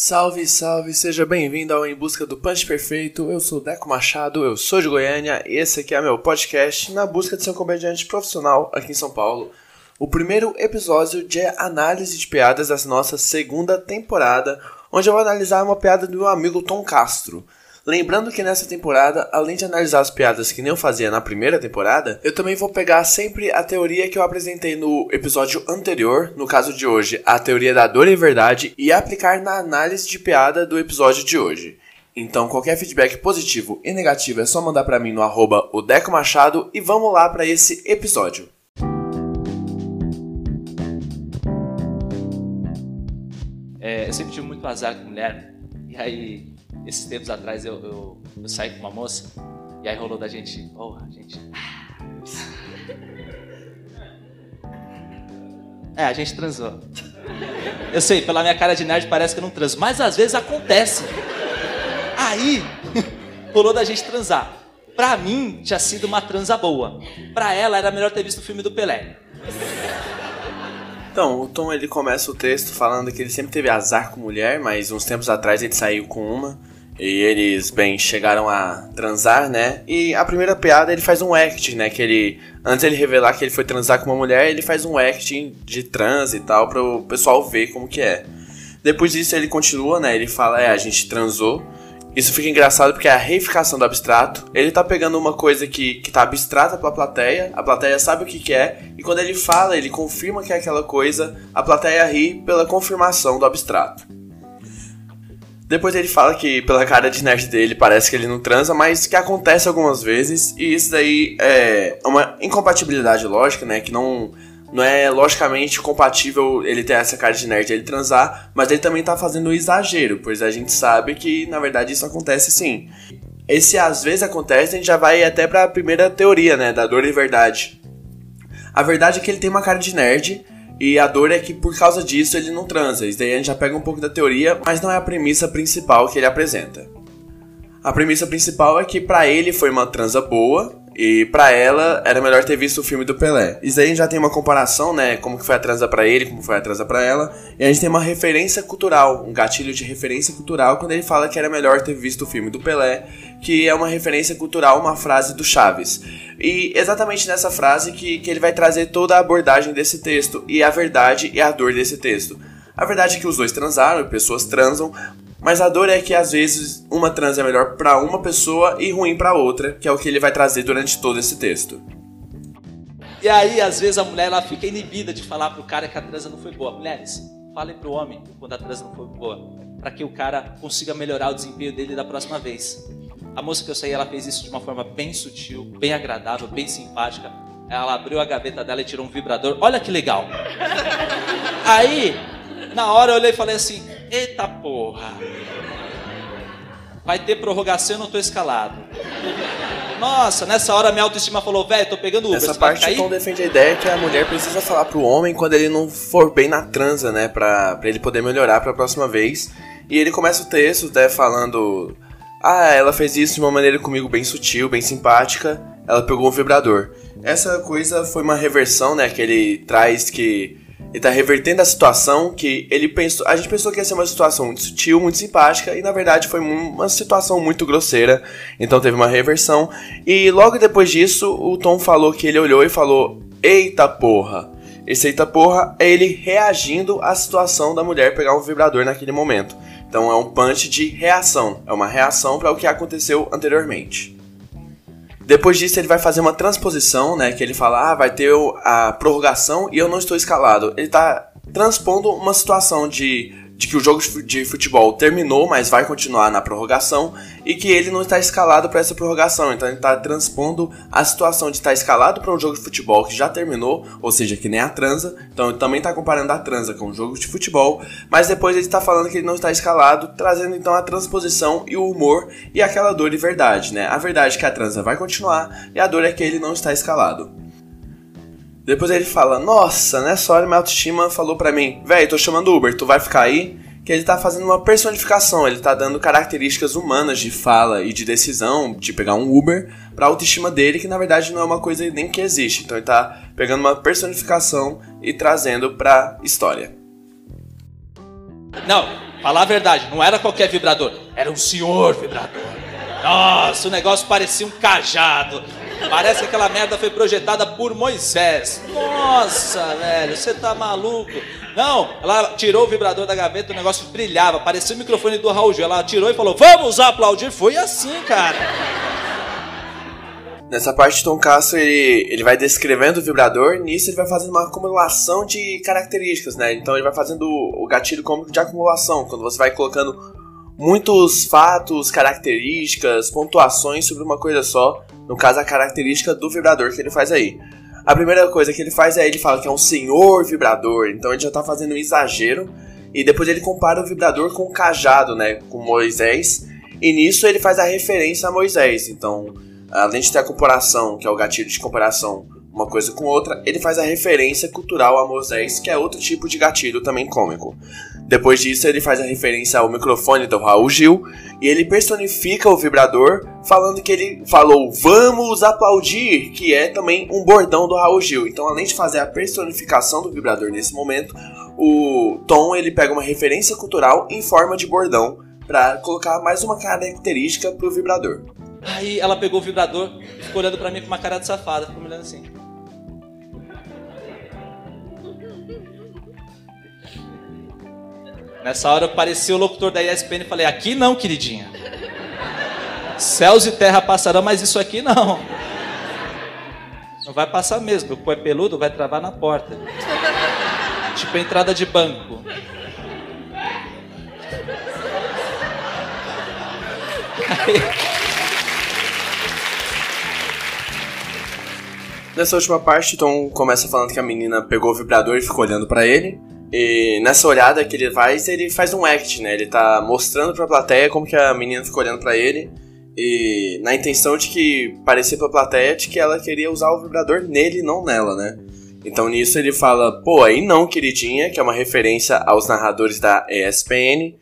Salve, salve, seja bem-vindo ao Em Busca do Punch Perfeito. Eu sou Deco Machado, eu sou de Goiânia e esse aqui é meu podcast na busca de ser um comediante profissional aqui em São Paulo. O primeiro episódio de análise de piadas dessa nossa segunda temporada, onde eu vou analisar uma piada do meu amigo Tom Castro. Lembrando que nessa temporada, além de analisar as piadas que nem eu fazia na primeira temporada, eu também vou pegar sempre a teoria que eu apresentei no episódio anterior, no caso de hoje, a teoria da dor e verdade, e aplicar na análise de piada do episódio de hoje. Então, qualquer feedback positivo e negativo é só mandar para mim no arroba Deco Machado e vamos lá para esse episódio. É, eu sempre tive muito azar com mulher, e aí esses tempos atrás eu, eu, eu saí com uma moça e aí rolou da gente, oh, a gente. É, a gente transou. Eu sei, pela minha cara de nerd parece que eu não transo, mas às vezes acontece. Aí, rolou da gente transar. Pra mim, tinha sido uma transa boa. Pra ela, era melhor ter visto o filme do Pelé. Então, o Tom ele começa o texto falando que ele sempre teve azar com mulher, mas uns tempos atrás ele saiu com uma. E eles, bem, chegaram a transar, né? E a primeira piada ele faz um acting, né? Que ele. Antes ele revelar que ele foi transar com uma mulher, ele faz um acting de trans e tal, para o pessoal ver como que é. Depois disso ele continua, né? Ele fala, é, a gente transou. Isso fica engraçado porque é a reificação do abstrato. Ele tá pegando uma coisa que, que tá abstrata pra plateia, a plateia sabe o que, que é, e quando ele fala, ele confirma que é aquela coisa, a plateia ri pela confirmação do abstrato. Depois ele fala que, pela cara de nerd dele, parece que ele não transa, mas que acontece algumas vezes, e isso daí é uma incompatibilidade lógica, né? Que não, não é logicamente compatível ele ter essa cara de nerd e ele transar, mas ele também tá fazendo um exagero, pois a gente sabe que, na verdade, isso acontece sim. Esse às vezes acontece, a gente já vai até pra primeira teoria, né? Da dor e verdade. A verdade é que ele tem uma cara de nerd, e a dor é que por causa disso ele não transa. Isso daí a gente já pega um pouco da teoria, mas não é a premissa principal que ele apresenta. A premissa principal é que para ele foi uma transa boa e para ela era melhor ter visto o filme do Pelé. Isso aí a gente já tem uma comparação, né, como que foi a transa para ele, como foi a transa para ela, e a gente tem uma referência cultural, um gatilho de referência cultural quando ele fala que era melhor ter visto o filme do Pelé, que é uma referência cultural, uma frase do Chaves. E exatamente nessa frase que, que ele vai trazer toda a abordagem desse texto e a verdade e a dor desse texto. A verdade é que os dois transaram, pessoas transam, mas a dor é que às vezes uma trans é melhor para uma pessoa e ruim para outra, que é o que ele vai trazer durante todo esse texto. E aí, às vezes, a mulher ela fica inibida de falar pro cara que a transa não foi boa. Mulheres, falem pro homem quando a transa não foi boa, para que o cara consiga melhorar o desempenho dele da próxima vez. A moça que eu saí, ela fez isso de uma forma bem sutil, bem agradável, bem simpática. Ela abriu a gaveta dela e tirou um vibrador. Olha que legal. Aí, na hora eu olhei e falei assim: Eita porra. Vai ter prorrogação, eu não tô escalado. Nossa, nessa hora minha autoestima falou, velho, tô pegando Uber. Essa parte o Tom defende a ideia que a mulher precisa falar pro homem quando ele não for bem na transa, né? Pra, pra ele poder melhorar pra próxima vez. E ele começa o texto, até falando ah, ela fez isso de uma maneira comigo bem sutil, bem simpática. Ela pegou um vibrador. Essa coisa foi uma reversão, né? Que ele traz que ele tá revertendo a situação que ele pensou. A gente pensou que ia ser uma situação muito sutil, muito simpática, e na verdade foi uma situação muito grosseira. Então teve uma reversão. E logo depois disso, o Tom falou que ele olhou e falou: Eita porra! Esse eita porra é ele reagindo à situação da mulher pegar um vibrador naquele momento. Então é um punch de reação, é uma reação para o que aconteceu anteriormente. Depois disso ele vai fazer uma transposição, né, que ele fala, ah, vai ter a prorrogação e eu não estou escalado. Ele está transpondo uma situação de de que o jogo de futebol terminou, mas vai continuar na prorrogação e que ele não está escalado para essa prorrogação. Então ele está transpondo a situação de estar escalado para um jogo de futebol que já terminou, ou seja, que nem a transa. Então ele também está comparando a transa com o jogo de futebol, mas depois ele está falando que ele não está escalado, trazendo então a transposição e o humor e aquela dor de verdade, né? A verdade é que a transa vai continuar e a dor é que ele não está escalado. Depois ele fala: Nossa, nessa hora minha autoestima falou pra mim: Véi, tô chamando Uber, tu vai ficar aí? que ele tá fazendo uma personificação, ele tá dando características humanas de fala e de decisão, de pegar um Uber, pra autoestima dele, que na verdade não é uma coisa nem que existe. Então ele tá pegando uma personificação e trazendo pra história. Não, falar a verdade, não era qualquer vibrador, era um senhor vibrador. Nossa, o negócio parecia um cajado. Parece que aquela merda foi projetada por Moisés. Nossa, velho, você tá maluco? Não, ela tirou o vibrador da gaveta, o negócio brilhava, parecia o microfone do Raul Gil. Ela tirou e falou: Vamos aplaudir. Foi assim, cara. Nessa parte, Tom Castro ele, ele vai descrevendo o vibrador, nisso ele vai fazendo uma acumulação de características, né? Então ele vai fazendo o gatilho cômico de acumulação, quando você vai colocando muitos fatos, características, pontuações sobre uma coisa só, no caso a característica do vibrador que ele faz aí. A primeira coisa que ele faz é ele fala que é um senhor vibrador, então ele já tá fazendo um exagero, e depois ele compara o vibrador com o cajado, né, com Moisés, e nisso ele faz a referência a Moisés, então além de ter a comparação, que é o gatilho de comparação, uma coisa com outra, ele faz a referência cultural a Moisés, que é outro tipo de gatilho também cômico. Depois disso, ele faz a referência ao microfone do Raul Gil e ele personifica o vibrador, falando que ele falou vamos aplaudir, que é também um bordão do Raul Gil. Então, além de fazer a personificação do vibrador nesse momento, o Tom ele pega uma referência cultural em forma de bordão para colocar mais uma característica pro vibrador. Aí ela pegou o vibrador ficou olhando pra mim com uma cara de safada, ficou me olhando assim. Nessa hora eu parecia o locutor da ESPN e falei: Aqui não, queridinha. Céus e terra passarão, mas isso aqui não. Não vai passar mesmo. O pé peludo vai travar na porta. Tipo entrada de banco. Aí... Nessa última parte, Tom começa falando que a menina pegou o vibrador e ficou olhando para ele. E nessa olhada que ele faz, ele faz um act, né? Ele tá mostrando pra plateia como que a menina ficou olhando para ele. E na intenção de que parecer pra plateia de que ela queria usar o vibrador nele, não nela, né? Então nisso ele fala, pô, aí não, queridinha, que é uma referência aos narradores da ESPN.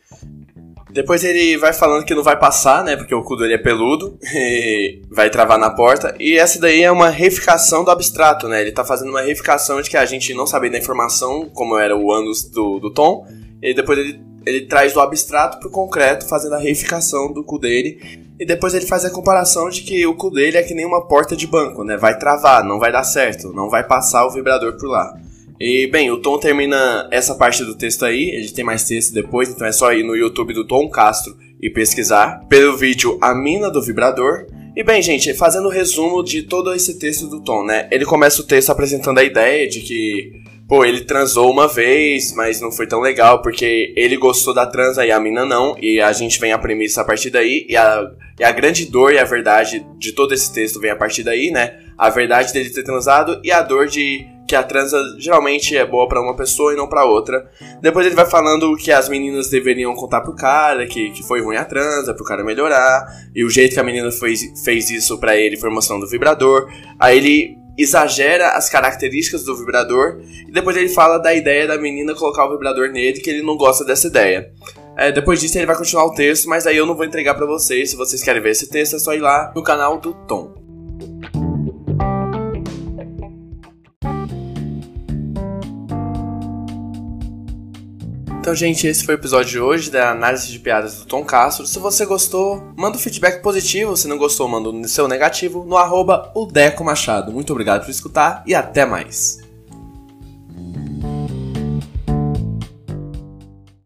Depois ele vai falando que não vai passar, né? Porque o cu dele é peludo e vai travar na porta. E essa daí é uma reificação do abstrato, né? Ele tá fazendo uma reificação de que a gente não sabia da informação, como era o ânus do, do Tom. E depois ele, ele traz do abstrato pro concreto, fazendo a reificação do cu dele. E depois ele faz a comparação de que o cu dele é que nem uma porta de banco, né? Vai travar, não vai dar certo, não vai passar o vibrador por lá. E, bem, o Tom termina essa parte do texto aí, ele tem mais texto depois, então é só ir no YouTube do Tom Castro e pesquisar pelo vídeo A Mina do Vibrador. E bem, gente, fazendo o um resumo de todo esse texto do Tom, né? Ele começa o texto apresentando a ideia de que, pô, ele transou uma vez, mas não foi tão legal porque ele gostou da transa e a mina não, e a gente vem a premissa a partir daí, e a, e a grande dor e a verdade de todo esse texto vem a partir daí, né? A verdade dele ter transado e a dor de que a transa geralmente é boa para uma pessoa e não para outra. Depois ele vai falando que as meninas deveriam contar pro cara que, que foi ruim a transa, pro cara melhorar, e o jeito que a menina fez, fez isso para ele foi mostrando o vibrador. Aí ele exagera as características do vibrador e depois ele fala da ideia da menina colocar o vibrador nele, que ele não gosta dessa ideia. É, depois disso ele vai continuar o texto, mas aí eu não vou entregar para vocês. Se vocês querem ver esse texto, é só ir lá no canal do Tom. Então, gente, esse foi o episódio de hoje da análise de piadas do Tom Castro. Se você gostou, manda um feedback positivo. Se não gostou, manda o um seu negativo no arroba Machado. Muito obrigado por escutar e até mais.